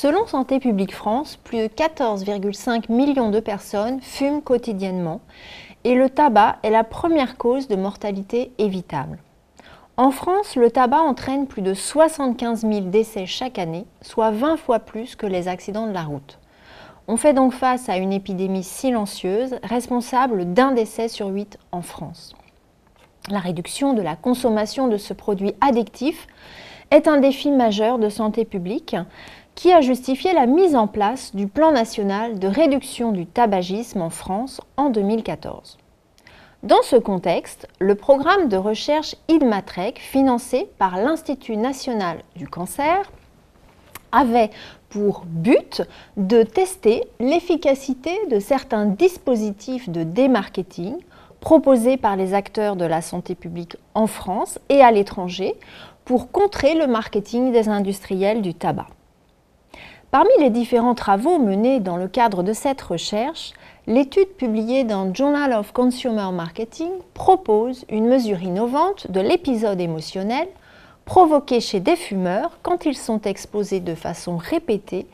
Selon Santé publique France, plus de 14,5 millions de personnes fument quotidiennement et le tabac est la première cause de mortalité évitable. En France, le tabac entraîne plus de 75 000 décès chaque année, soit 20 fois plus que les accidents de la route. On fait donc face à une épidémie silencieuse responsable d'un décès sur huit en France. La réduction de la consommation de ce produit addictif est un défi majeur de santé publique qui a justifié la mise en place du plan national de réduction du tabagisme en France en 2014. Dans ce contexte, le programme de recherche IDMATREC, financé par l'Institut national du cancer, avait pour but de tester l'efficacité de certains dispositifs de démarketing proposés par les acteurs de la santé publique en France et à l'étranger pour contrer le marketing des industriels du tabac. Parmi les différents travaux menés dans le cadre de cette recherche, l'étude publiée dans Journal of Consumer Marketing propose une mesure innovante de l'épisode émotionnel provoqués chez des fumeurs quand ils sont exposés de façon répétée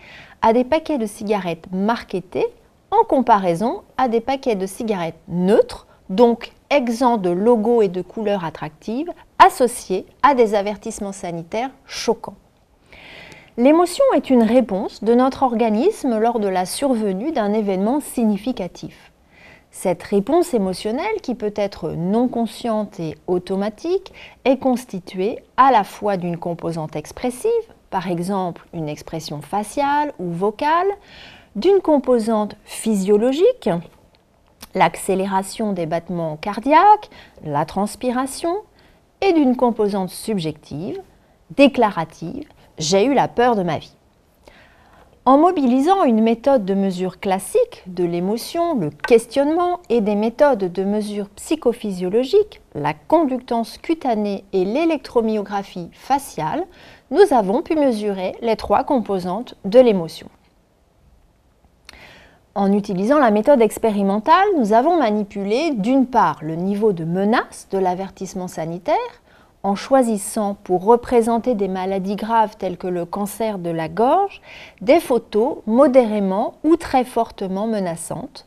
à des paquets de cigarettes marketés en comparaison à des paquets de cigarettes neutres, donc exempts de logos et de couleurs attractives, associés à des avertissements sanitaires choquants. L'émotion est une réponse de notre organisme lors de la survenue d'un événement significatif. Cette réponse émotionnelle, qui peut être non consciente et automatique, est constituée à la fois d'une composante expressive, par exemple une expression faciale ou vocale, d'une composante physiologique, l'accélération des battements cardiaques, la transpiration, et d'une composante subjective, déclarative, j'ai eu la peur de ma vie. En mobilisant une méthode de mesure classique de l'émotion, le questionnement et des méthodes de mesure psychophysiologique, la conductance cutanée et l'électromyographie faciale, nous avons pu mesurer les trois composantes de l'émotion. En utilisant la méthode expérimentale, nous avons manipulé d'une part le niveau de menace de l'avertissement sanitaire, en choisissant pour représenter des maladies graves telles que le cancer de la gorge des photos modérément ou très fortement menaçantes.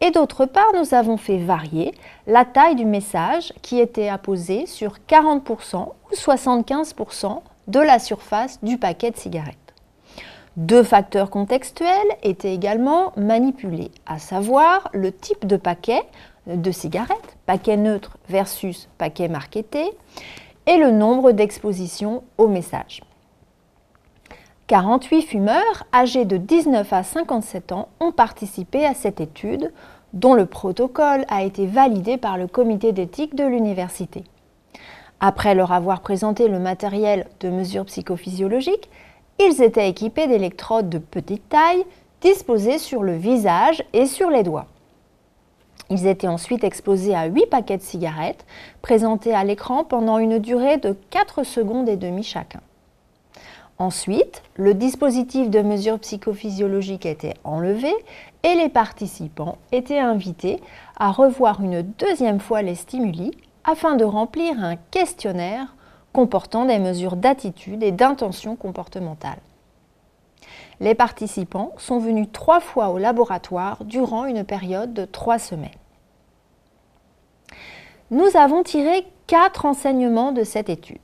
Et d'autre part, nous avons fait varier la taille du message qui était apposé sur 40% ou 75% de la surface du paquet de cigarettes. Deux facteurs contextuels étaient également manipulés, à savoir le type de paquet de cigarettes, paquet neutre versus paquet marketé, et le nombre d'expositions au message. 48 fumeurs âgés de 19 à 57 ans ont participé à cette étude dont le protocole a été validé par le comité d'éthique de l'université. Après leur avoir présenté le matériel de mesure psychophysiologique, ils étaient équipés d'électrodes de petite taille disposées sur le visage et sur les doigts. Ils étaient ensuite exposés à 8 paquets de cigarettes présentés à l'écran pendant une durée de 4 secondes et demie chacun. Ensuite, le dispositif de mesure psychophysiologique était enlevé et les participants étaient invités à revoir une deuxième fois les stimuli afin de remplir un questionnaire comportant des mesures d'attitude et d'intention comportementale. Les participants sont venus trois fois au laboratoire durant une période de trois semaines. Nous avons tiré quatre enseignements de cette étude.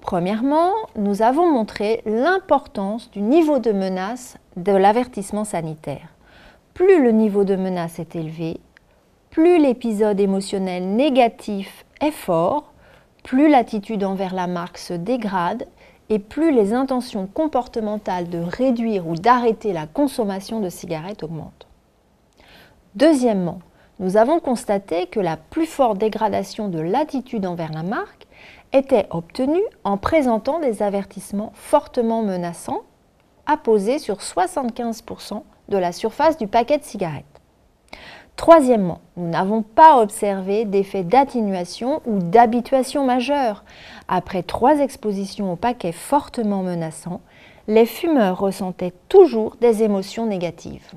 Premièrement, nous avons montré l'importance du niveau de menace de l'avertissement sanitaire. Plus le niveau de menace est élevé, plus l'épisode émotionnel négatif est fort, plus l'attitude envers la marque se dégrade et plus les intentions comportementales de réduire ou d'arrêter la consommation de cigarettes augmentent. Deuxièmement, nous avons constaté que la plus forte dégradation de l'attitude envers la marque était obtenue en présentant des avertissements fortement menaçants apposés sur 75% de la surface du paquet de cigarettes. Troisièmement, nous n'avons pas observé d'effet d'atténuation ou d'habituation majeure. Après trois expositions au paquet fortement menaçant, les fumeurs ressentaient toujours des émotions négatives.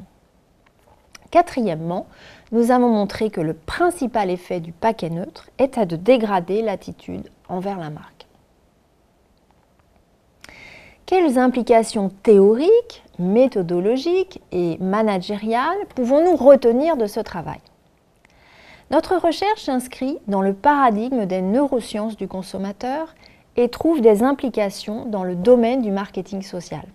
Quatrièmement, nous avons montré que le principal effet du paquet neutre était de dégrader l'attitude envers la marque. Quelles implications théoriques, méthodologiques et managériales pouvons-nous retenir de ce travail? Notre recherche s'inscrit dans le paradigme des neurosciences du consommateur et trouve des implications dans le domaine du marketing social.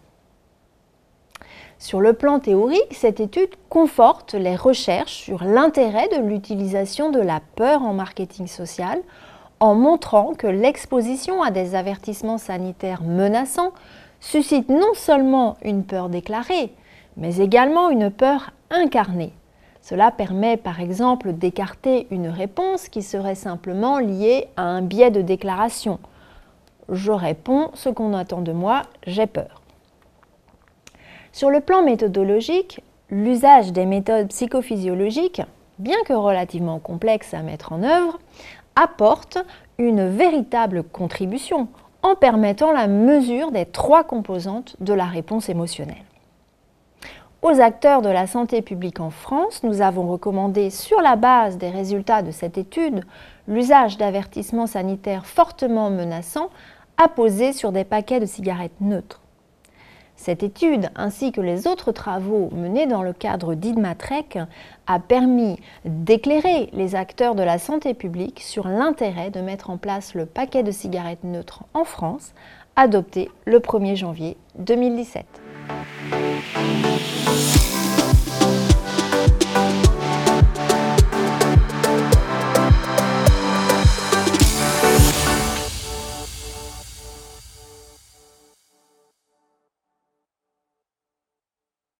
Sur le plan théorique, cette étude conforte les recherches sur l'intérêt de l'utilisation de la peur en marketing social en montrant que l'exposition à des avertissements sanitaires menaçants suscite non seulement une peur déclarée, mais également une peur incarnée. Cela permet par exemple d'écarter une réponse qui serait simplement liée à un biais de déclaration. Je réponds ce qu'on attend de moi, j'ai peur. Sur le plan méthodologique, l'usage des méthodes psychophysiologiques, bien que relativement complexes à mettre en œuvre, apporte une véritable contribution en permettant la mesure des trois composantes de la réponse émotionnelle. Aux acteurs de la santé publique en France, nous avons recommandé, sur la base des résultats de cette étude, l'usage d'avertissements sanitaires fortement menaçants apposés sur des paquets de cigarettes neutres. Cette étude, ainsi que les autres travaux menés dans le cadre d'IDMATREC, a permis d'éclairer les acteurs de la santé publique sur l'intérêt de mettre en place le paquet de cigarettes neutres en France, adopté le 1er janvier 2017.